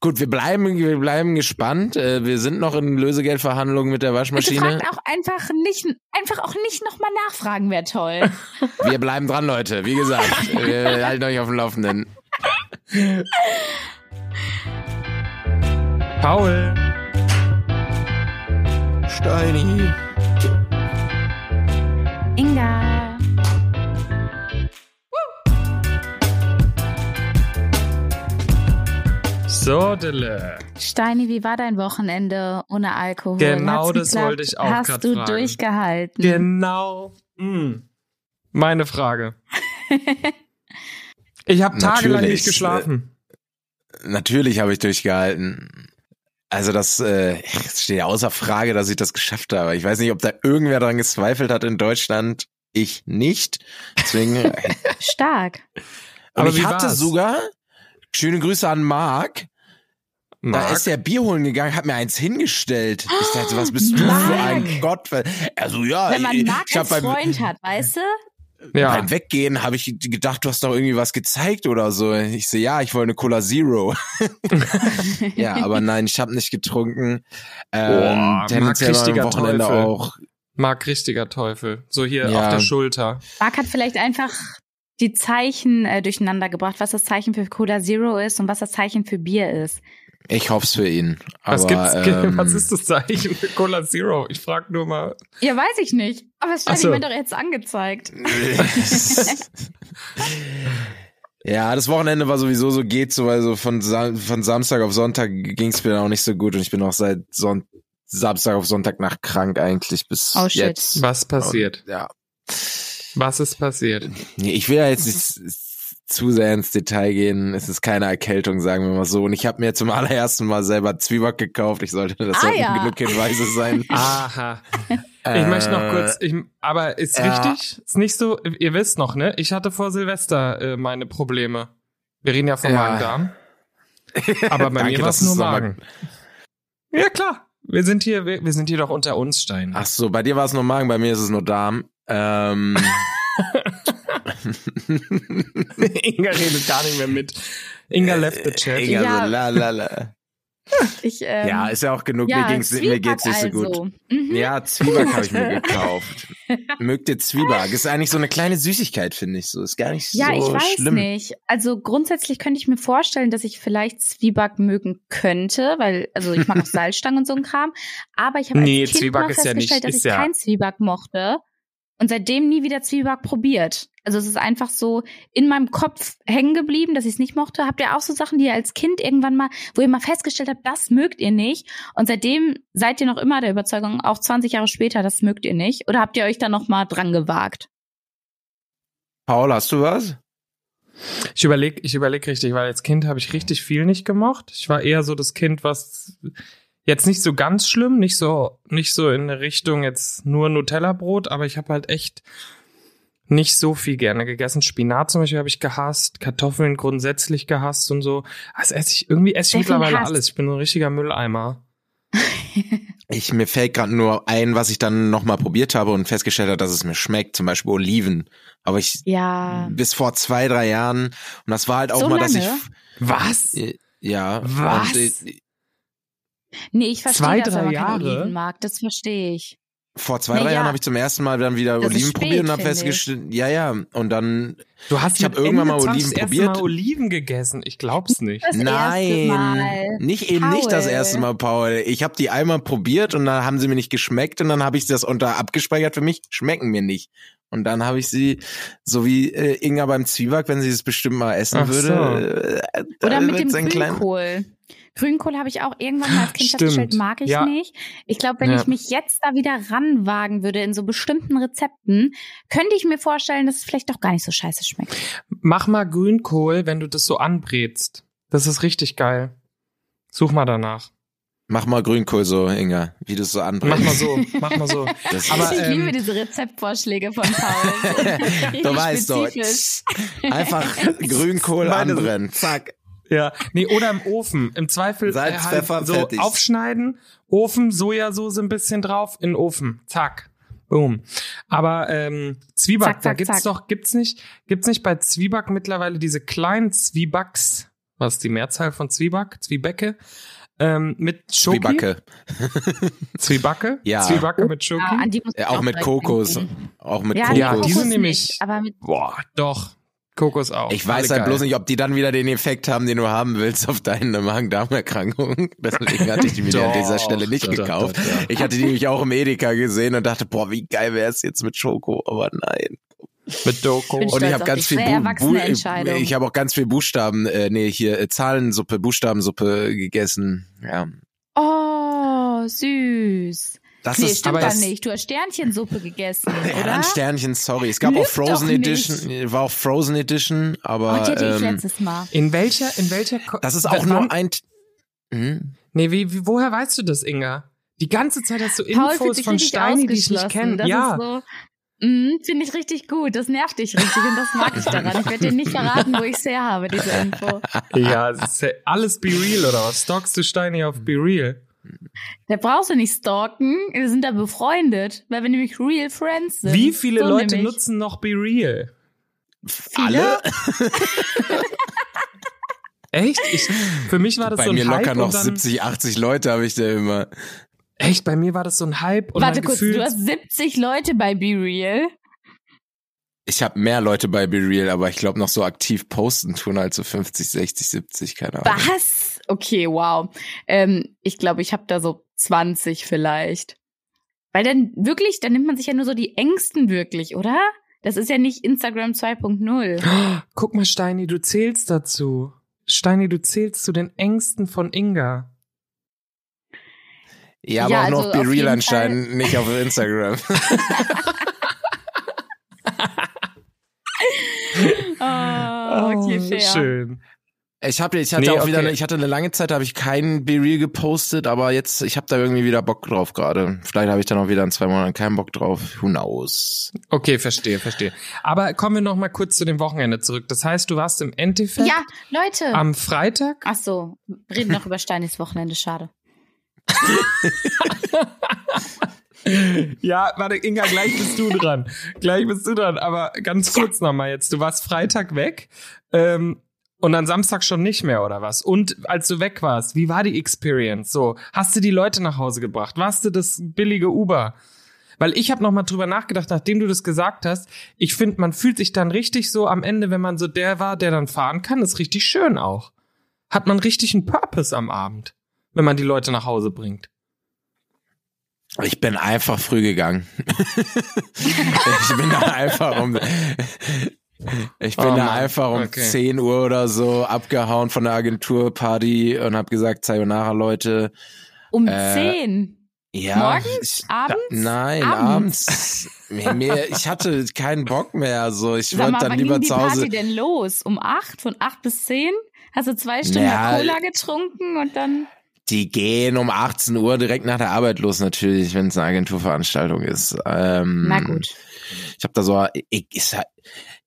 Gut, wir bleiben, wir bleiben gespannt. Äh, Wir sind noch in Lösegeldverhandlungen mit der Waschmaschine. fragt auch einfach nicht, einfach auch nicht nochmal nachfragen, wäre toll. Wir bleiben dran, Leute. Wie gesagt, wir halten euch auf dem Laufenden. Paul. Steini. Inga. So, Dille. Steini, wie war dein Wochenende ohne Alkohol? Genau Hat's das geklappt? wollte ich auch Hast grad du fragen. durchgehalten? Genau. Mm. Meine Frage. Ich habe tagelang Natürlich, nicht geschlafen. Natürlich habe ich durchgehalten. Also das äh, steht ja außer Frage, dass ich das geschafft habe. Ich weiß nicht, ob da irgendwer daran gezweifelt hat in Deutschland. Ich nicht. Deswegen. und Stark. Aber ich hatte war's? sogar schöne Grüße an Marc. Da Marc? ist der Bier holen gegangen, hat mir eins hingestellt. Ich dachte, was bist du für ein Gott? Also ja, Wenn man ich, Marc ich hab als beim, Freund hat, weißt du? ja. beim Weggehen habe ich gedacht, du hast doch irgendwie was gezeigt oder so. Ich so, ja, ich wollte eine Cola Zero. ja, aber nein, ich habe nicht getrunken. Ähm, Boah, tendenziell am richtiger Wochenende Teufel. auch. Marc, richtiger Teufel. So hier Ja. auf der Schulter. Marc hat vielleicht einfach die Zeichen äh, durcheinander gebracht, was das Zeichen für Cola Zero ist und was das Zeichen für Bier ist. Ich hoff's für ihn. Aber, Was gibt's? ähm, was ist das Zeichen für Cola Zero? Ich frag nur mal. Ja, weiß ich nicht. Aber es stand so. mir doch jetzt angezeigt. ja, das Wochenende war sowieso so geht so, also von, Sa von Samstag auf Sonntag ging's mir dann auch nicht so gut und ich bin auch seit Son Samstag auf Sonntag nach krank eigentlich bis Oh, shit. jetzt. Was passiert? Und, ja. Was ist passiert? Ich will ja jetzt nicht zu sehr ins Detail gehen. Es ist keine Erkältung, sagen wir mal so. Und ich habe mir zum allerersten Mal selber Zwieback gekauft. Ich sollte, das Ah, sollten ja. genug Hinweise sein. Aha. Ich möchte noch kurz, ich, aber ist ja. richtig? Ist nicht so, ihr wisst noch, ne? Ich hatte vor Silvester äh, meine Probleme. Wir reden ja von Ja. Magen-Darm. Aber bei Danke, mir war es nur Magen. Ja, klar. Wir sind hier, wir, wir sind hier doch unter uns, Stein. Ach so, bei dir war es nur Magen, bei mir ist es nur Darm. Ähm, Inga redet gar nicht mehr mit. Inga left the chat. Inga Ja. so, la, la, la. Ich, ähm, Ja, ist ja auch genug. ja, mir, ging's, mir Zwieback geht's nicht so gut. also. Mhm. Ja, Zwieback habe ich mir gekauft. Mögt ihr Zwieback? Ist eigentlich so eine kleine Süßigkeit, finde ich so. Ist gar nicht Ja, so ich weiß schlimm. nicht. Also grundsätzlich könnte ich mir vorstellen, dass ich vielleicht Zwieback mögen könnte, weil, also ich mag auch Salzstangen und so ein Kram. Aber ich habe als Nee, Kind Zwieback mal ist ja nicht- festgestellt, dass ich ja- kein Zwieback mochte und seitdem nie wieder Zwieback probiert. Also es ist einfach so in meinem Kopf hängen geblieben, dass ich es nicht mochte. Habt ihr auch so Sachen, die ihr als Kind irgendwann mal, wo ihr mal festgestellt habt, das mögt ihr nicht und seitdem seid ihr noch immer der Überzeugung, auch 20 Jahre später, das mögt ihr nicht? Oder habt ihr euch da noch mal dran gewagt? Paul, hast du was? Ich überlege, ich überlege richtig, weil als Kind habe ich richtig viel nicht gemocht. Ich war eher so das Kind, was jetzt nicht so ganz schlimm, nicht so, nicht so in der Richtung jetzt nur Nutella-Brot, aber ich habe halt echt nicht so viel gerne gegessen. Spinat zum Beispiel habe ich gehasst, Kartoffeln grundsätzlich gehasst und so. Also esse ich, irgendwie esse ich mittlerweile alles. Ich bin so ein richtiger Mülleimer. Ich, mir fällt gerade nur ein, was ich dann nochmal probiert habe und festgestellt habe, dass es mir schmeckt. Zum Beispiel Oliven. Aber ich, Ja. bis vor zwei, drei Jahren. Und das war halt auch So mal, dass ich, lange? Was? äh, ja. Was? Und, äh, Nee, ich verstehe Zwei, das, wenn drei Jahre? Oliven mag. Das verstehe ich. Vor zwei, drei ja. Jahren habe ich zum ersten Mal dann wieder Das Oliven spät, probiert und habe festgestellt, ja, ja. Und dann, Du hast Ich hab mit irgendwann mal 20 Oliven das erste probiert. Mal Oliven gegessen. Ich glaub's nicht. Das erste nein, Mal. nicht eben nicht das Paul. erste Mal, Paul. Ich habe die einmal probiert und dann haben sie mir nicht geschmeckt und dann habe ich das unter abgespeichert für mich, schmecken mir nicht. Und dann habe ich sie, so wie äh, Inga beim Zwieback, wenn sie es bestimmt mal essen Ach so. würde. Äh, da Oder mit dem einen kleinen- Grünkohl. Habe ich auch irgendwann mal als Kind Stimmt. festgestellt, mag ich Ja. nicht. Ich glaube, wenn Ja. ich mich jetzt da wieder ranwagen würde in so bestimmten Rezepten, könnte ich mir vorstellen, dass es vielleicht doch gar nicht so scheiße schmeckt. Mach mal Grünkohl, wenn du das so anbrätst. Das ist richtig geil. Such mal danach. Mach mal Grünkohl so, Inga, wie du es so Mach anbringst. mal so, mach mal so. Das Aber, ich ähm, liebe diese Rezeptvorschläge von Paul. Du weißt doch, spezifisch. einfach Grünkohl Meine- anbrennen, zack. Ja, nee, oder im Ofen. Im Zweifel Salz, äh, halt Pfeffer, so fertig. aufschneiden, Ofen, Sojasauce ein bisschen drauf, in den Ofen. Zack. Boom. Aber ähm, Zwieback, Zack, da zack, gibt's zack. doch, gibt's nicht, gibt's nicht bei Zwieback mittlerweile diese kleinen Zwiebacks, was ist die Mehrzahl von Zwieback? Zwiebäcke? Ähm, mit Schoki? Zwiebacke. Zwiebacke? Ja. Zwierbacke mit Schoki? Ja, ich Ja, auch mit Kokos. Auch mit Ja, Kokos. Ja, die sind Kokos nämlich- aber mit Boah, doch. Kokos auch. Ich weiß Alle halt bloß geil. nicht, ob die dann wieder den Effekt haben, den du haben willst auf deine Magen-Darm-Erkrankung. Deswegen hatte ich die mir die an dieser Stelle nicht doch, doch, gekauft. doch, doch. Ich hatte die nämlich auch im Edeka gesehen und dachte, boah, wie geil wäre es jetzt mit Schoko, aber nein. Mit Doko. bin Und ich habe ganz viel Bu ich habe auch ganz viel Buchstaben, äh, nee, hier äh, Zahlensuppe, Buchstabensuppe gegessen. Ja. Oh, süß. Das nee, ist stimmt aber nicht. Du hast Sternchen Suppe gegessen, Ja, oder? dann Sternchen, sorry. Es gab Lüg auch Frozen. Edition, war auch Frozen Edition, aber oh, die hatte ich ähm, letztes Mal. In welcher, in welcher Ko das ist auch nur ein. Hm? Nee, wie, wie, woher weißt du das, Inga? Die ganze Zeit hast du Infos von Steini, die ich nicht kenne. Ja. so, mm, finde ich richtig gut. Das nervt dich richtig und das mag ich daran. Ich werde dir nicht verraten, wo ich es her habe, diese Info. Ja, es ist ja alles Be Real oder was? Stalkst du Steini auf Be Real? Da brauchst du nicht stalken. Wir sind da befreundet, weil wir nämlich real friends sind. Wie viele so Leute nämlich. nutzen noch Be Real? Alle? Echt? Ich, für mich war das Bei so ein mir Hype locker noch und dann, 70, 80 Leute habe ich da immer. Echt, bei mir war das so ein Hype und Warte kurz, gefühlt, du hast 70 Leute bei Be Real. Ich habe mehr Leute bei Be Real, aber ich glaube noch so aktiv posten tun als so 50, 60, 70, keine Ahnung. Was? Okay, wow. Ähm, ich glaube, ich habe da so 20 vielleicht. Weil dann wirklich, dann nimmt man sich ja nur so die Ängsten wirklich, oder? Das ist ja nicht Instagram 2.0. guck mal Steini, du zählst dazu. Steini, du zählst zu den Ängsten von Inga. Ja, aber Ja, auch nur also auf Be auf Real anscheinend, nicht auf Instagram. Oh, okay, fair. Schön. Ich habe ich hatte Nee, auch wieder okay. eine, ich hatte eine lange Zeit, habe ich keinen Be Real gepostet, aber jetzt ich habe da irgendwie wieder Bock drauf gerade. Vielleicht habe ich dann auch wieder in zwei Monaten keinen Bock drauf. Who knows? Okay, verstehe, verstehe. Aber kommen wir noch mal kurz zu dem Wochenende zurück. Das heißt, du warst im Endeffekt Ja, Leute. am Freitag. Ach so, reden noch über Steinis Wochenende, schade. Ja, warte, Inga, gleich bist du dran. gleich bist du dran. Aber ganz kurz noch mal jetzt. Du warst Freitag weg ähm, und dann Samstag schon nicht mehr, oder was? Und als du weg warst, wie war die Experience? So, hast du die Leute nach Hause gebracht? Warst du das billige Uber? Weil ich habe noch mal drüber nachgedacht, nachdem du das gesagt hast. Ich finde, man fühlt sich dann richtig so am Ende, wenn man so der war, der dann fahren kann, ist richtig schön auch. Hat man richtig einen Purpose am Abend, wenn man die Leute nach Hause bringt. Ich bin einfach früh gegangen. ich bin da einfach um ich bin Oh da einfach um okay. 10 Uhr oder so abgehauen von der Agenturparty und habe gesagt, Sayonara Leute. Um Äh, 10. Ja, Morgens? ich, Abends? Da, nein, Abends? abends. mir, ich hatte keinen Bock mehr. So, ich wollte dann wann lieber ging die zu Hause. Party denn los? Um 8? Von 8 bis 10? Hast du zwei Stunden Ja, Cola getrunken und dann. Die gehen um 18 Uhr direkt nach der Arbeit los, natürlich, wenn es eine Agenturveranstaltung ist. Ähm, Na gut. Ich habe da so, ich, ich,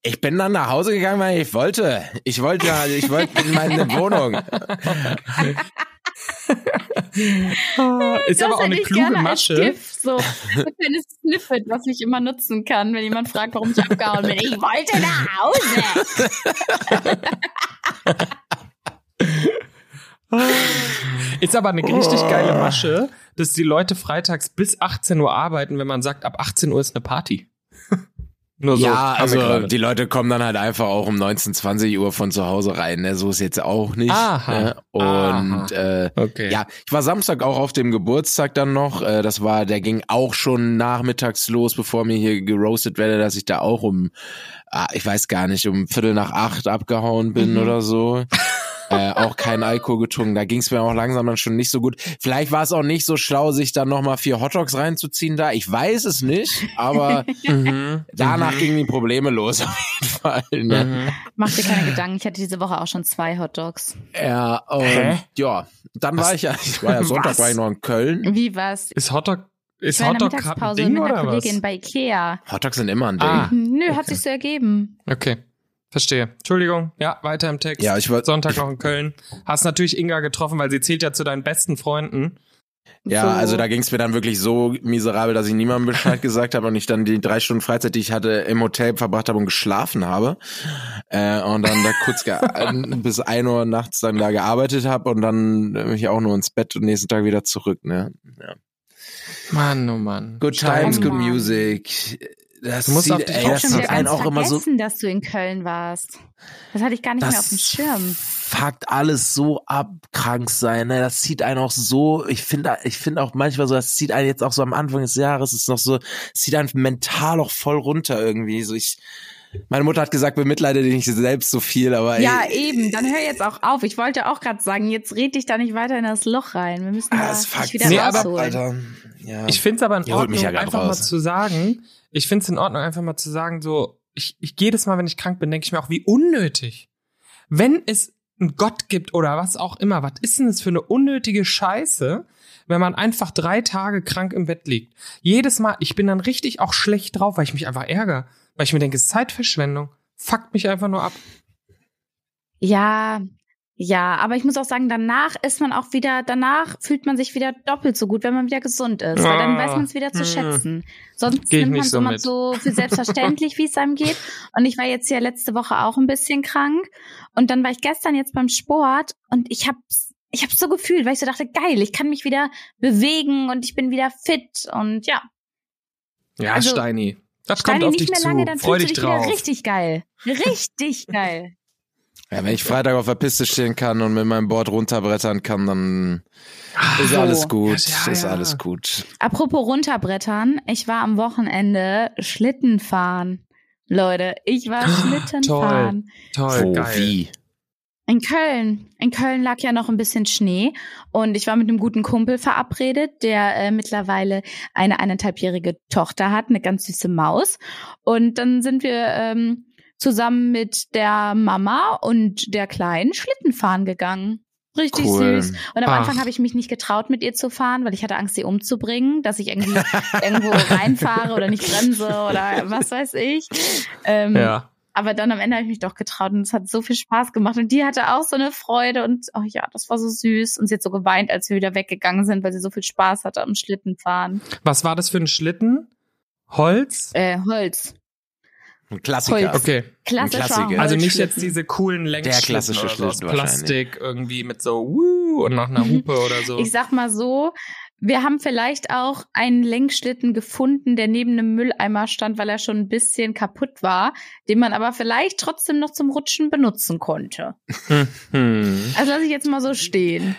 ich bin dann nach Hause gegangen, weil ich wollte. Ich wollte ja, ich wollte in meine Wohnung. Ist Das aber auch eine kluge Masche. So ein kleines Snippet, was ich immer nutzen kann, wenn jemand fragt, warum ich abgehauen bin. Ich wollte nach Hause. Ist aber eine richtig geile Masche, dass die Leute freitags bis 18 Uhr arbeiten, wenn man sagt, ab 18 Uhr ist eine Party. Nur so. ja, also die Leute kommen dann halt einfach auch um 19, 20 Uhr von zu Hause rein. Ne? So ist jetzt auch nicht. Aha. Ne? Und äh, Okay. Ja, ich war Samstag auch auf dem Geburtstag dann noch. Äh, Das war, der ging auch schon nachmittags los, bevor mir hier geroastet werde, dass ich da auch um, ah, ich weiß gar nicht, um Viertel nach acht abgehauen bin Mhm. oder so. äh, auch kein Alkohol getrunken. Da ging es mir auch langsam dann schon nicht so gut. Vielleicht war es auch nicht so schlau, sich dann nochmal vier Hotdogs reinzuziehen da. Ich weiß es nicht, aber Mhm. danach gingen die Probleme los auf jeden Fall. Ne? Mhm. Mach dir keine Gedanken, ich hatte diese Woche auch schon zwei Hotdogs. Ja, und Hä? ja, dann war Was? ich ja, ich war ja Sonntag Was? war ich noch in Köln. Wie war's? Ist Hotdog, ist Ich war in der Hotdog gerade ein Mittagspause Ding mit einer oder was? Kollegin bei Ikea. Hotdogs sind immer ein Ding. Ah. Nö, hat sich so ergeben. Okay. Verstehe. Entschuldigung. Ja, weiter im Text. Ja, ich war, Sonntag noch in Köln. Hast natürlich Inga getroffen, weil sie zählt ja zu deinen besten Freunden. Ja, so. also da ging es mir dann wirklich so miserabel, dass ich niemandem Bescheid gesagt habe und ich dann die drei Stunden Freizeit, die ich hatte, im Hotel verbracht habe und geschlafen habe. Äh, und dann da kurz ge- bis ein Uhr nachts dann da gearbeitet habe und dann mich auch nur ins Bett und nächsten Tag wieder zurück. Ne? Ja. Mann, oh Mann. Good times, good Mann. music. Das Du musst sieht, auf dich ey, das schon sieht wieder einen ganz auch immer so vergessen, dass du in Köln warst. Das hatte ich gar nicht mehr auf dem Schirm. fuckt alles so ab, krank sein. Ne? Das zieht einen auch so, ich finde ich finde auch manchmal so, das zieht einen jetzt auch so am Anfang des Jahres, ist noch so, zieht einen mental auch voll runter irgendwie. So ich, meine Mutter hat gesagt, bemitleide dich nicht selbst so viel, aber Ja, ey, eben. Dann hör jetzt auch auf. Ich wollte auch gerade sagen, jetzt red dich da nicht weiter in das Loch rein. Wir müssen ah, da das dich fuckt wieder Nee, so ab, aber- rausholen. Alter. Ja. Ich finde es aber in Ordnung, ja einfach mal raus. zu sagen, ich finde es in Ordnung, einfach mal zu sagen, so, ich, ich jedes Mal, wenn ich krank bin, denke ich mir auch, wie unnötig. Wenn es einen Gott gibt oder was auch immer, was ist denn das für eine unnötige Scheiße, wenn man einfach drei Tage krank im Bett liegt? Jedes Mal, ich bin dann richtig auch schlecht drauf, weil ich mich einfach ärgere. Weil ich mir denke, es ist Zeitverschwendung. Fuckt mich einfach nur ab. Ja, ja, aber ich muss auch sagen, danach ist man auch wieder, danach fühlt man sich wieder doppelt so gut, wenn man wieder gesund ist. Weil dann Ah, weiß man es wieder zu hm. schätzen. Sonst nimmt man es so immer so für selbstverständlich, wie es einem geht. Und ich war jetzt ja letzte Woche auch ein bisschen krank. Und dann war ich gestern jetzt beim Sport und ich hab's, ich hab's so gefühlt, weil ich so dachte, geil, ich kann mich wieder bewegen und ich bin wieder fit und ja. Ja, Also, Steini. Das Steini, kommt auf nicht dich mehr zu. lange, dann Freu fühlst du dich dich drauf. wieder richtig geil. Richtig geil. Ja, wenn ich Freitag auf der Piste stehen kann und mit meinem Board runterbrettern kann, dann ist so. alles gut. Ja, ist ja. alles gut. Apropos runterbrettern, ich war am Wochenende Schlitten fahren. Leute, ich war Schlitten fahren. Toll, Wo, geil. wie? In Köln. In Köln lag ja noch ein bisschen Schnee und ich war mit einem guten Kumpel verabredet, der äh, mittlerweile eine eineinhalbjährige Tochter hat, eine ganz süße Maus. Und dann sind wir ähm, zusammen mit der Mama und der Kleinen Schlitten fahren gegangen. Richtig Cool. süß. Und am Ach. Anfang habe ich mich nicht getraut, mit ihr zu fahren, weil ich hatte Angst, sie umzubringen, dass ich irgendwie irgendwo reinfahre oder nicht bremse oder was weiß ich. Ähm, Ja. aber dann am Ende habe ich mich doch getraut und es hat so viel Spaß gemacht. Und die hatte auch so eine Freude und oh ja, das war so süß. Und sie hat so geweint, als wir wieder weggegangen sind, weil sie so viel Spaß hatte am Schlittenfahren. Was war das für ein Schlitten? Holz? Äh, Holz. Ein Klassiker. Holz. Okay. Klassischer Klassiker. Also nicht jetzt diese coolen Längsschlitten klassische oder so aus Schlitten. Plastik irgendwie mit so Woo und nach einer Mhm. Hupe oder so. Ich sag mal so, wir haben vielleicht auch einen Lenkschlitten gefunden, der neben einem Mülleimer stand, weil er schon ein bisschen kaputt war, den man aber vielleicht trotzdem noch zum Rutschen benutzen konnte. Hm. Also lasse ich jetzt mal so stehen.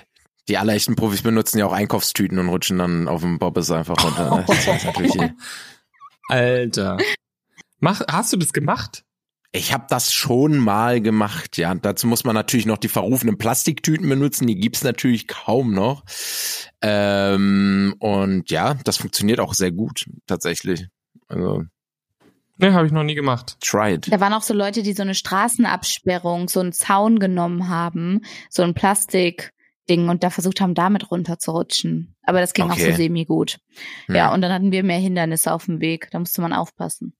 Die allerechten Profis benutzen ja auch Einkaufstüten und rutschen dann auf dem Bobbes einfach runter. ne? Das ist natürlich, Alter. Mach, hast du das gemacht? ich habe das schon mal gemacht, ja. Dazu muss man natürlich noch die verrufenen Plastiktüten benutzen, die gibt's natürlich kaum noch. Ähm, und ja, das funktioniert auch sehr gut, tatsächlich. Also, Ne, habe ich noch nie gemacht. try it. Da waren auch so Leute, die so eine Straßenabsperrung, so einen Zaun genommen haben, so ein Plastikding und da versucht haben, damit runterzurutschen. Aber das ging auch Okay. so semi gut. Hm. Ja, und dann hatten wir mehr Hindernisse auf dem Weg. Da musste man aufpassen.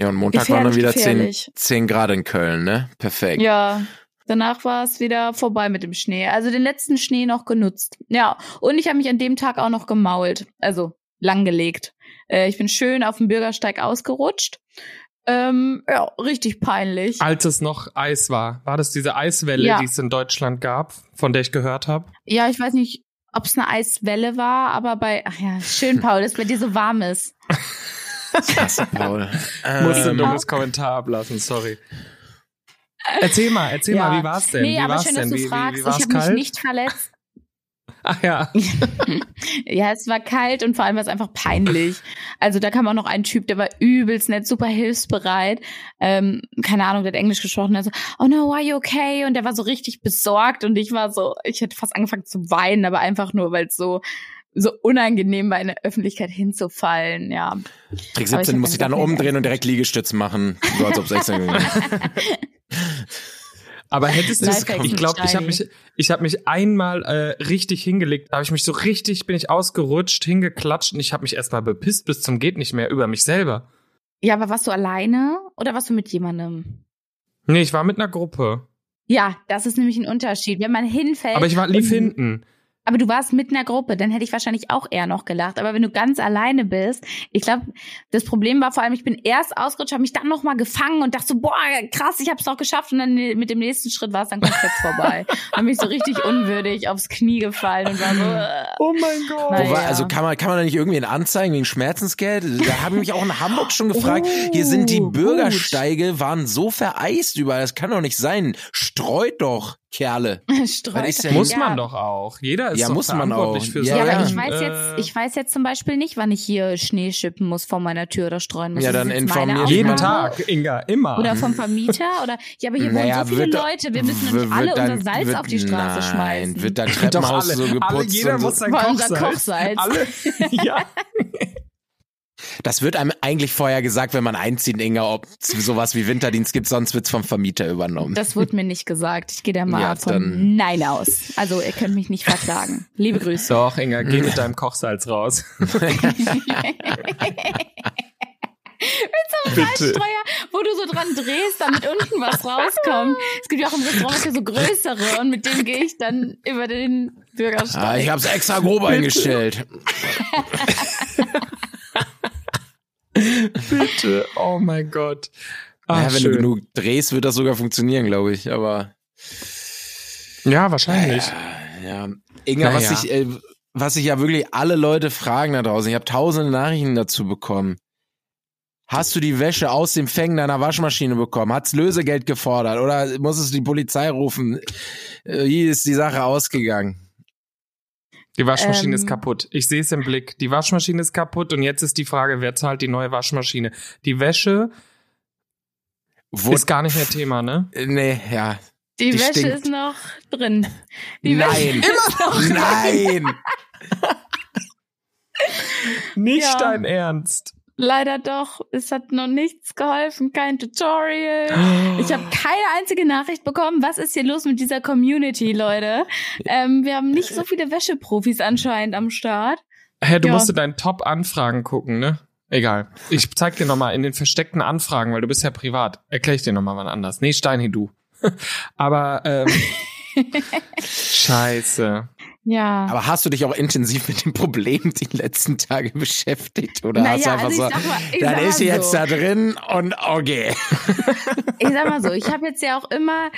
Ja, und Montag waren dann Gefährlich, wieder 10, gefährlich. 10 Grad in Köln, ne? Perfekt. Ja, danach war es wieder vorbei mit dem Schnee. Also den letzten Schnee noch genutzt. Ja, und ich habe mich an dem Tag auch noch gemault. Also langgelegt. Äh, ich bin schön auf dem Bürgersteig ausgerutscht. Ähm, ja, richtig peinlich. Als es noch Eis war, war das diese Eiswelle, Ja. die es in Deutschland gab, von der ich gehört habe? Ja, ich weiß nicht, ob es eine Eiswelle war, aber bei, ach ja, schön, Paul, dass bei dir so warm ist. Paul. Musste ein Ähm, dummes Kommentar ablassen, sorry. Erzähl mal, erzähl Ja. mal, wie war's denn? nee, wie aber war's schön, denn? dass du wie, wie, fragst. wie war's ich habe mich kalt? nicht verletzt. Ach ja. Ja, es war kalt und vor allem war es einfach peinlich. Also da kam auch noch ein Typ, der war übelst nett, super hilfsbereit. Ähm, keine Ahnung, der hat Englisch gesprochen. Der so, oh no, are you okay? Und der war so richtig besorgt und ich war so, ich hätte fast angefangen zu weinen, aber einfach nur, weil es so so unangenehm war, in der Öffentlichkeit hinzufallen. Ja, Trick Aber ich 17 hab muss ich dann umdrehen und direkt Liegestütz machen. So als ob es extra gewesen wäre. Aber hättest du Lifehack ich glaube, ich habe mich ich habe mich einmal äh, richtig hingelegt, da habe ich mich so richtig bin ich ausgerutscht, hingeklatscht und ich habe mich erstmal bepisst bis zum geht nicht mehr über mich selber. ja, aber warst du alleine oder warst du mit jemandem? Nee, ich war mit einer Gruppe, Ja, das ist nämlich ein Unterschied. Wenn man hinfällt. aber ich war lief hinten. Aber du warst mit einer Gruppe, dann hätte ich wahrscheinlich auch eher noch gelacht. Aber wenn du ganz alleine bist, ich glaube, das Problem war vor allem, ich bin erst ausgerutscht, habe mich dann noch mal gefangen und dachte so, boah, krass, ich habe es doch geschafft. Und dann mit dem nächsten Schritt war es dann komplett vorbei. Dann bin ich so richtig unwürdig aufs Knie gefallen und war so. Äh. Oh mein Gott. Naja. Wobei, also kann man, kann man da nicht irgendwie einen anzeigen wegen Schmerzensgeld? Da habe ich mich auch in Hamburg schon gefragt. Hier sind die Oh, Bürgersteige, waren so vereist überall. Das kann doch nicht sein. Streut doch, Kerle. Denn- Muss Ja. man doch auch. Jeder ist Ja, doch muss man verantwortlich auch. für Ja, Ja, aber ja. ich weiß äh, jetzt, ich weiß jetzt zum Beispiel nicht, wann ich hier Schnee schippen muss vor meiner Tür oder streuen muss. Ja, dann jetzt meine informier- jeden. Tag, Inga, immer. Oder vom Vermieter oder ja, aber hier wohnen Naja, so viele Leute, wir müssen nämlich wird alle dann- unser Salz wird- auf die Straße nein, schmeißen. Wird Doch Treppenhaus so geputzt alle, jeder und so. muss sein Kochsalz. Kochsalz. Alle, ja. Das wird einem eigentlich vorher gesagt, wenn man einzieht, Inga, ob es sowas wie Winterdienst gibt, sonst wird's vom Vermieter übernommen. Das wurde mir nicht gesagt. Ich gehe da mal Ja, von Nein aus. Also ihr könnt mich nicht verklagen. Liebe Grüße. Doch, Inga, geh mit deinem Kochsalz raus. Bitte. Salzstreuer, wo du so dran drehst, damit unten was rauskommt. Es gibt ja auch im Restaurant hier so größere und mit denen gehe ich dann über den Ah, Bürgersteig. ich hab's extra grob eingestellt. Bitte. Oh mein Gott. Ah, ja, wenn schön. du genug drehst, wird das sogar funktionieren, glaube ich. Aber Ja, wahrscheinlich. ja, Inga, was ich, äh, was ich ja wirklich alle Leute fragen da draußen. Ich habe tausende Nachrichten dazu bekommen. Hast du die Wäsche aus dem Fängen deiner Waschmaschine bekommen? Hat's Lösegeld gefordert oder musstest du die Polizei rufen? Äh, Wie ist die Sache ausgegangen? Die Waschmaschine Ähm. ist kaputt. Ich sehe es im Blick. Die Waschmaschine ist kaputt und jetzt ist die Frage, wer zahlt die neue Waschmaschine? Die Wäsche Wo, ist gar nicht mehr Thema, ne? Nee, ja. Die, die Wäsche stinkt. ist noch drin. Die Nein. Wäsche ist noch Nein. Nicht Ja. dein Ernst. Leider doch. Es hat noch nichts geholfen, kein Tutorial. Ich habe keine einzige Nachricht bekommen. Was ist hier los mit dieser Community, Leute? Ähm, wir haben nicht so viele Wäscheprofis anscheinend am Start. Hä, du Ja. musst in deinen Top-Anfragen gucken, ne? Egal. Ich zeig dir nochmal in den versteckten Anfragen, weil du bist ja privat. Erkläre ich dir nochmal wann anders. Nee, Steini, du. Aber, ähm, Scheiße. Ja. Aber hast du dich auch intensiv mit dem Problem die letzten Tage beschäftigt? Oder Naja, hast du einfach also so, mal- dann ist sie mal jetzt so. da drin und okay. Ich sag mal so, ich habe jetzt ja auch immer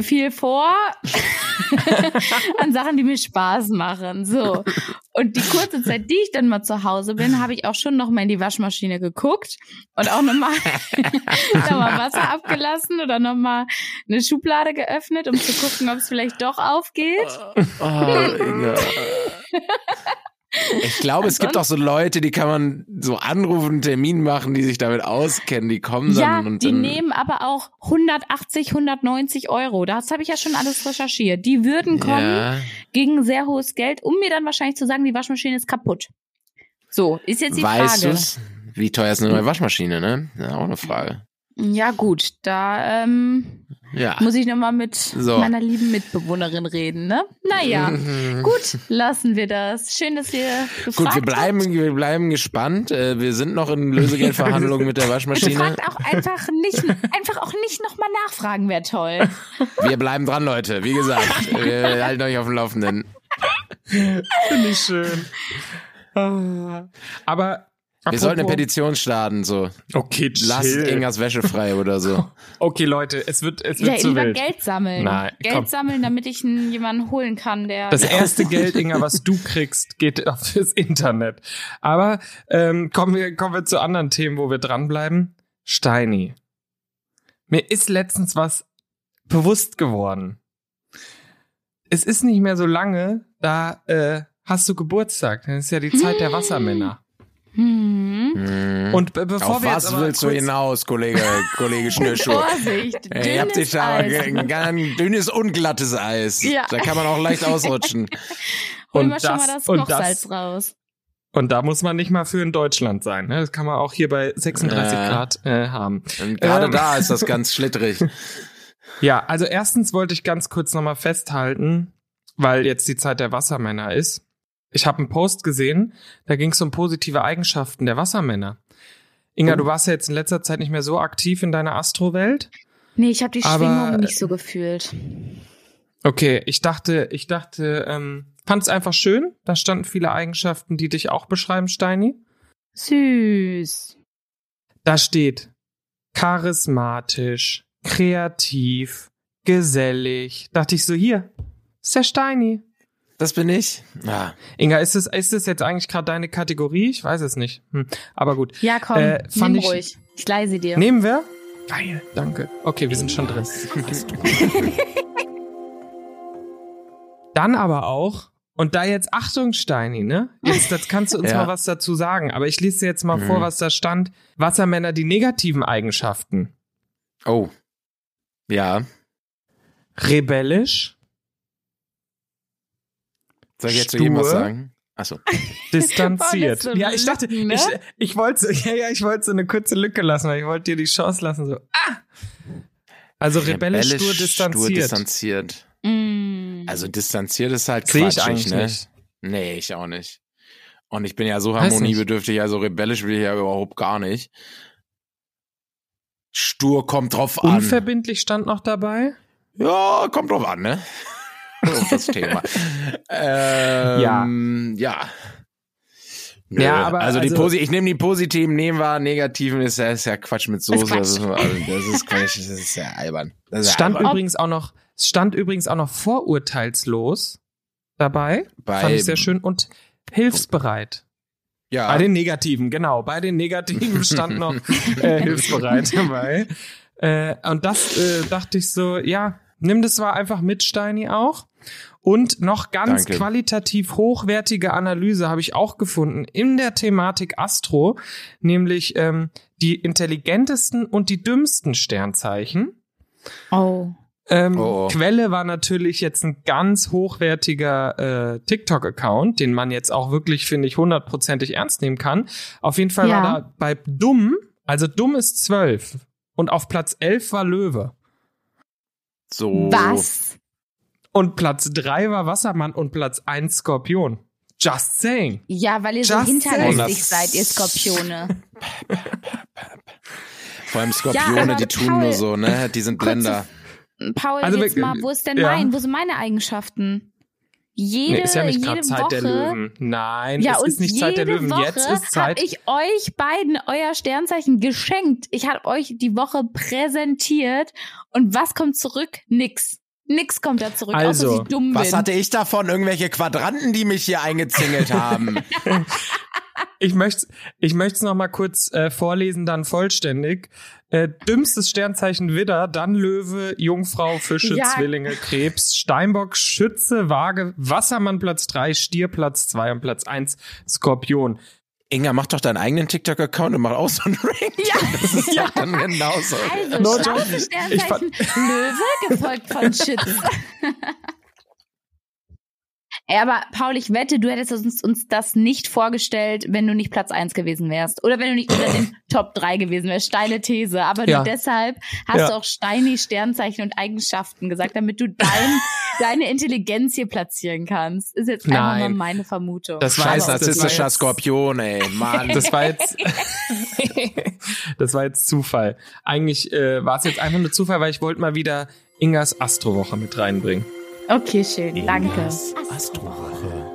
viel vor an Sachen, die mir Spaß machen. So. Und die kurze Zeit, die ich dann mal zu Hause bin, habe ich auch schon noch mal in die Waschmaschine geguckt und auch noch mal, noch mal Wasser abgelassen oder noch mal eine Schublade geöffnet, um zu gucken, ob es vielleicht doch aufgeht. Oh, Inga. Ich glaube, es gibt auch so Leute, die kann man so anrufen, einen Termin machen, die sich damit auskennen. Die kommen dann Ja, und die dann. nehmen aber auch 180, 190 Euro. Das habe ich ja schon alles recherchiert. Die würden kommen ja. gegen sehr hohes Geld, um mir dann wahrscheinlich zu sagen, die Waschmaschine ist kaputt. So, ist jetzt die Weißt Frage. du's? Wie teuer ist eine neue Waschmaschine, ne? Ja, auch eine Frage. Ja, gut, da ähm, Ja. muss ich nochmal mit So. meiner lieben Mitbewohnerin reden, ne? Naja, Mhm. gut, lassen wir das. Schön, dass ihr gefragt Gut, wir bleiben, habt. wir bleiben gespannt. Äh, Wir sind noch in Lösegeldverhandlungen mit der Waschmaschine. Fragt auch einfach nicht, einfach auch nicht nochmal nachfragen, wäre toll. Wir bleiben dran, Leute. Wie gesagt, wir halten euch auf dem Laufenden. Finde ich schön. Ah. Aber, Wir sollten eine apropos- Petition starten, so. Okay, Lasst chill. Ingas Wäsche frei oder so. Okay, Leute, es wird, es wird Ja, zu lieber wild. Geld sammeln. Nein, Geld komm. sammeln, damit ich n- jemanden holen kann, der. Das erste Geld, Inga, was du kriegst, geht auf das Internet. Aber ähm, kommen, wir, kommen wir zu anderen Themen, wo wir dranbleiben. Steini. Mir ist letztens was bewusst geworden. Es ist nicht mehr so lange, da äh, hast du Geburtstag. Das ist ja die Zeit der Wassermänner. Hm. Und be bevor Auf wir was willst du hinaus, Kollege, Kollege Schnürschuh? Vorsicht, Ey, Ihr habt dünnes dich da Eis. ein ganz dünnes und glattes Eis. Ja. Da kann man auch leicht ausrutschen. Hol Und mal schon das- mal das und Kochsalz das- raus. Und da muss man nicht mal für in Deutschland sein. Ne? Das kann man auch hier bei 36 Ja. Grad äh, haben. Und gerade Ähm. da ist das ganz schlittrig. Ja, also erstens wollte ich ganz kurz nochmal festhalten, weil jetzt die Zeit der Wassermänner ist. Ich habe einen Post gesehen, da ging es um positive Eigenschaften der Wassermänner. Inga, Oh. du warst ja jetzt in letzter Zeit nicht mehr so aktiv in deiner Astrowelt. Nee, ich habe die Schwingung nicht so gefühlt. Okay, ich dachte, ich dachte, ähm, fand es einfach schön. Da standen viele Eigenschaften, die dich auch beschreiben, Steini. Süß. Da steht charismatisch, kreativ, gesellig. Dachte ich so, hier, ist der Steini. Das bin ich. Ja. Inga, ist es, ist es jetzt eigentlich gerade deine Kategorie? Ich weiß es nicht. Hm, aber gut. Ja, komm, Äh, fand nimm ich- ruhig. Ich leih sie dir. Nehmen wir? Geil, danke. Okay, wir sind schon drin. Dann aber auch, und da jetzt Achtung, Steini, ne? Jetzt, jetzt kannst du uns Ja. mal was dazu sagen. Aber ich lese dir jetzt mal Mhm. vor, was da stand. Wassermänner, die negativen Eigenschaften. Oh. Ja. Rebellisch, Soll ich jetzt zu jedem was Stur. sagen? Achso. distanziert. So ja, ich dachte, Lücken, ne? ich, ich wollte, ja, ja, ich wollte so eine kurze Lücke lassen, weil ich wollte dir die Chance lassen, so, ah! Also rebellisch, stur, distanziert. distanziert. Mm. Also distanziert ist halt Sehe ich quatschig, eigentlich ne? nicht. Nee, ich auch nicht. Und ich bin ja so harmoniebedürftig, also rebellisch will ich ja überhaupt gar nicht. Stur kommt drauf an. Unverbindlich stand noch dabei. Ja, kommt drauf an, ne? Das Thema. ähm, ja. Nö, Ja, aber also, die also- Posi ich nehme die positiven, nehmen wir, negativen ist ja, ist ja Quatsch mit Soße. Quatsch. Das ist, also, das ist Quatsch, das ist ja albern. Das Es ist stand albern. übrigens auch noch, stand übrigens auch noch vorurteilslos dabei. Bei, Fand ich sehr schön. Und hilfsbereit. Ja, Bei den Negativen, genau. Bei den Negativen stand noch äh, hilfsbereit dabei. Äh, und das äh, dachte ich so, ja, nimm das mal einfach mit, Steini auch. Und noch ganz Danke. qualitativ hochwertige Analyse habe ich auch gefunden in der Thematik Astro, nämlich ähm, die intelligentesten und die dümmsten Sternzeichen. oh. Ähm, Oh, oh. Quelle war natürlich jetzt ein ganz hochwertiger äh, TikTok-Account, den man jetzt auch wirklich, finde ich, hundertprozentig ernst nehmen kann. Auf jeden Fall Ja. war da bei Dumm, also Dumm ist zwölf und auf Platz elf war Löwe. so. Was? Und Platz drei war Wassermann und Platz eins Skorpion. Just saying. Ja, weil ihr so Just hinterlistig saying. seid, ihr Skorpione. Vor allem Skorpione, Ja, die tun Paul, nur so, ne? Die sind Blender. Paul, Also jetzt mal, wo ist denn ja. mein, wo sind meine Eigenschaften? Jede, Nee, ist ja nicht gerade Zeit Woche, der Löwen. Nein, Ja, es und ist nicht Zeit der jede Löwen. Woche Jetzt ist Zeit. Hab ich euch beiden euer Sternzeichen geschenkt. Ich habe euch die Woche präsentiert und was kommt zurück? Nix. Nix kommt da zurück, Also, außer dass ich dumm Was bin. hatte ich davon? Irgendwelche Quadranten, die mich hier eingezingelt haben. Ich möchte ich möchte noch mal kurz äh, vorlesen, dann vollständig. Äh, dümmstes Sternzeichen Widder, dann Löwe, Jungfrau, Fische, Ja. Zwillinge, Krebs, Steinbock, Schütze, Waage, Wassermann Platz 3, Stier Platz 2 und Platz 1 Skorpion. Inga, mach doch deinen eigenen TikTok-Account und mach auch so einen Rank. Ja. Das ist doch dann genauso. Also, No fand- Sternzeichen Löwe, gefolgt von Schütze. Ey, aber Paul, ich wette, du hättest uns, uns das nicht vorgestellt, wenn du nicht Platz 1 gewesen wärst. Oder wenn du nicht unter den Top 3 gewesen wärst. Steile These. Aber Ja. nur deshalb hast Ja. du auch Steini Sternzeichen und Eigenschaften gesagt, damit du dein, deine Intelligenz hier platzieren kannst. Ist jetzt einfach Nein. mal meine Vermutung. Das war Scheiß narzisstischer jetzt- Skorpion, ey. Mann. Das war jetzt, das war jetzt Zufall. Eigentlich äh, war es jetzt einfach nur Zufall, weil ich wollte mal wieder Ingas Astrowoche mit reinbringen. Okay, schön. Danke. Astrowoche.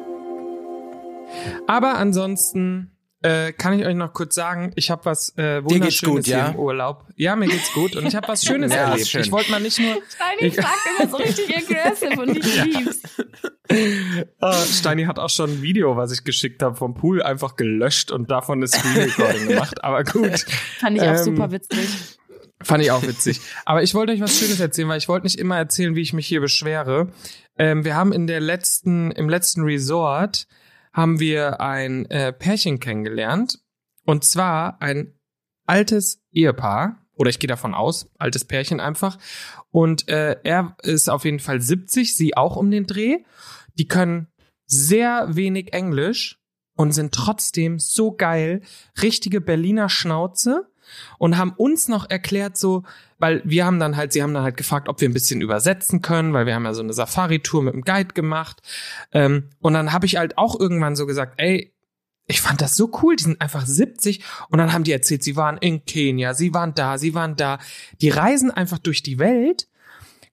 Aber ansonsten äh, kann ich euch noch kurz sagen, ich habe was äh, wunderschönes gut, ja? hier im Urlaub. Ja, mir geht's gut und ich habe was Schönes Ja, ist erlebt. schön. Ich wollte mal nicht nur Steini Ich- fragt immer so richtig aggressive und ich lieb's. äh, Steini hat auch schon ein Video, was ich geschickt habe vom Pool, einfach gelöscht und davon eine Screen Recording gemacht. Aber gut, Fand ich auch Ähm, super witzig. fand ich auch witzig. Aber ich wollte euch was Schönes erzählen, weil ich wollte nicht immer erzählen, wie ich mich hier beschwere. Ähm, wir haben in der letzten, im letzten Resort haben wir ein äh, Pärchen kennengelernt. Und zwar ein altes Ehepaar. Oder ich gehe davon aus, altes Pärchen einfach. Und äh, er ist auf jeden Fall 70, sie auch um den Dreh. Die können sehr wenig Englisch und sind trotzdem so geil. Richtige Berliner Schnauze und haben uns noch erklärt so, weil wir haben dann halt, sie haben dann halt gefragt, ob wir ein bisschen übersetzen können, weil wir haben ja so eine Safari-Tour mit einem Guide gemacht. Ähm, und dann habe ich halt auch irgendwann so gesagt, ey, ich fand das so cool, die sind einfach 70 und dann haben die erzählt, sie waren in Kenia, sie waren da, sie waren da. Die reisen einfach durch die Welt,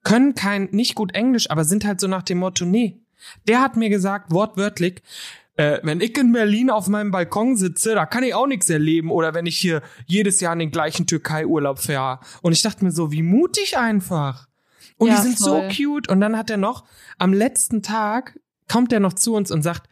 können kein, nicht gut Englisch, aber sind halt so nach dem Motto, nee, Der hat mir gesagt, wortwörtlich, äh, wenn ich in Berlin auf meinem Balkon sitze, da kann ich auch nichts erleben. Oder wenn ich hier jedes Jahr in den gleichen Türkei-Urlaub fahre. Und ich dachte mir so, wie mutig einfach. Und Ja, die sind voll. so cute. Und dann hat er noch, am letzten Tag kommt er noch zu uns und sagt,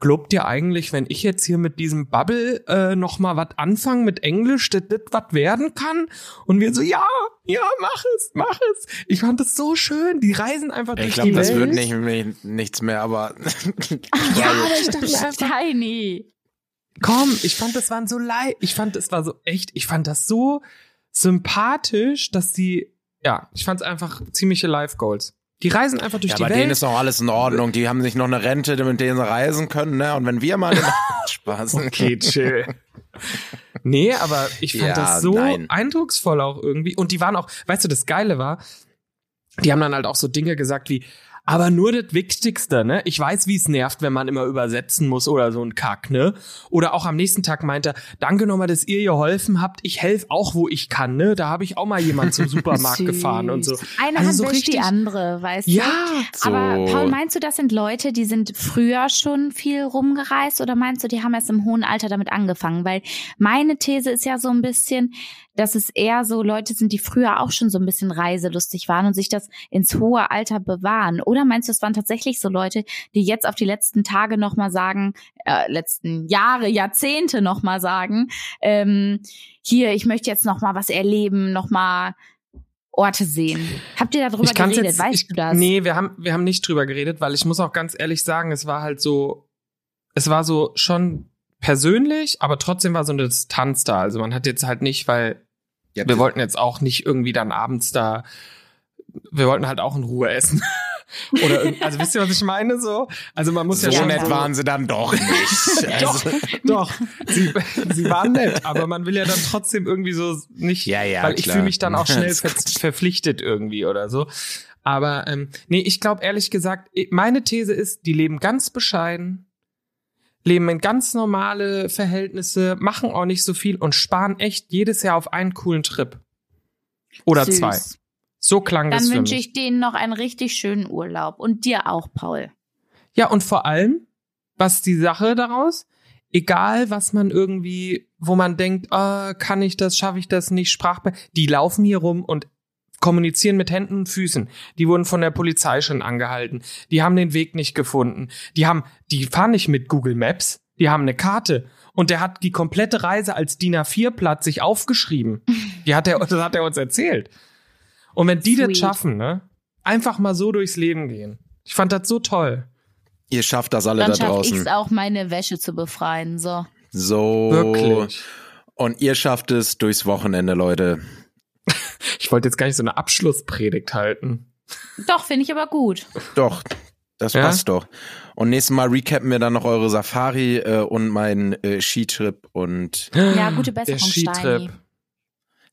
Glaubt ihr eigentlich, wenn ich jetzt hier mit diesem Bubble äh, noch mal was anfange mit Englisch, dass das was werden kann? Und wir so, ja, ja, mach es, mach es. Ich fand das so schön. Die reisen einfach Ich durch glaube, die das Welt. wird nicht, nicht, nichts mehr, aber Ja, aber ich dachte einfach, Tiny. komm, ich fand das waren so leid. Ich fand das war so echt. Ich fand das so sympathisch, dass die, ja, ich fand es einfach ziemliche Life Goals. Die reisen einfach durch ja, die bei Welt. denen ist noch alles in Ordnung. Die haben sich noch eine Rente, mit denen sie reisen können, ne? Und wenn wir mal Spaß. Okay, chill. Nee, aber ich fand Ja, das so nein. eindrucksvoll auch irgendwie. Und die waren auch, weißt du, das Geile war, die haben dann halt auch so Dinge gesagt wie, aber nur das Wichtigste, ne? Ich weiß, wie es nervt, wenn man immer übersetzen muss oder so ein Kack, ne? Oder auch am nächsten Tag meinte, danke nochmal, dass ihr geholfen habt. Ich helfe auch, wo ich kann, ne? Da habe ich auch mal jemand zum Supermarkt gefahren und so. Eine Also Hand so wäscht die richtig- andere, weißt du? Ja, Aber So. Paul, meinst du, das sind Leute, die sind früher schon viel rumgereist oder meinst du, die haben erst im hohen Alter damit angefangen? Weil meine These ist ja so ein bisschen, dass es eher so Leute sind, die früher auch schon so ein bisschen reiselustig waren und sich das ins hohe Alter bewahren. Oder meinst du, es waren tatsächlich so Leute, die jetzt auf die letzten Tage nochmal sagen, äh, letzten Jahre, Jahrzehnte nochmal sagen, ähm, hier, ich möchte jetzt nochmal was erleben, nochmal Orte sehen. Habt ihr darüber geredet? jetzt, weißt ich, du das? Nee, wir haben, wir haben nicht drüber geredet, weil ich muss auch ganz ehrlich sagen, es war halt so, es war so schon persönlich, aber trotzdem war so eine Distanz da. Also man hat jetzt halt nicht, weil wir wollten jetzt auch nicht irgendwie dann abends da, wir wollten halt auch in Ruhe essen. Oder, also wisst ihr, was ich meine so? Also man muss so ja schon nett waren sie dann doch nicht. Doch, Also, doch. Sie, sie waren nett, aber man will ja dann trotzdem irgendwie so nicht, Ja, ja, weil ich klar. fühle mich dann auch schnell ver verpflichtet irgendwie oder so. Aber ähm, nee, ich glaube ehrlich gesagt, meine These ist, die leben ganz bescheiden, leben in ganz normale Verhältnisse, machen auch nicht so viel und sparen echt jedes Jahr auf einen coolen Trip. Oder Süß. zwei. So klang das Dann wünsche ich denen noch einen richtig schönen Urlaub. Und dir auch, Paul. Ja, und vor allem, was die Sache daraus, egal was man irgendwie, wo man denkt, ah, kann ich das, schaffe ich das nicht, Sprachbe, die laufen hier rum und kommunizieren mit Händen und Füßen. Die wurden von der Polizei schon angehalten. Die haben den Weg nicht gefunden. Die haben, die fahren nicht mit Google Maps. Die haben eine Karte. Und der hat die komplette Reise als DIN A4-Blatt sich aufgeschrieben. Die hat er, das hat er uns erzählt. Und wenn die Sweet. das schaffen, ne, einfach mal so durchs Leben gehen. Ich fand das so toll. ihr schafft das alle Dann da schaffe ich draußen. es auch, meine Wäsche zu befreien. So. So. Wirklich. Und ihr schafft es durchs Wochenende, Leute. Ich wollte jetzt gar nicht so eine Abschlusspredigt halten. Doch, finde ich aber gut. Doch, das Ja? passt doch. Und nächstes Mal recappen wir dann noch eure Safari äh, und meinen äh, Skitrip und Ja, gute Der Besserung, Skitrip. Steini.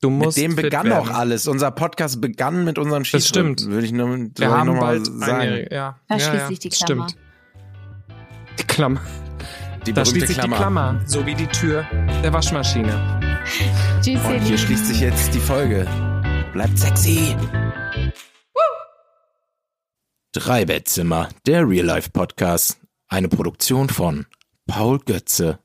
Du mit musst dem fit begann werden. auch alles. Unser Podcast begann mit unserem Skitrip. stimmt. Würde ich nur, Wir ich haben noch mal bald sagen. einjährig- ja. Da ja, schließt ja, sich die das Klammer. Stimmt. Die Klammer. Die Da schließt sich Klammer. die Klammer, so wie die Tür der Waschmaschine. Tschüss, Und hier schließt sich jetzt die Folge. Bleibt sexy. Drei Bettzimmer, der Real Life Podcast. Eine Produktion von Paul Götze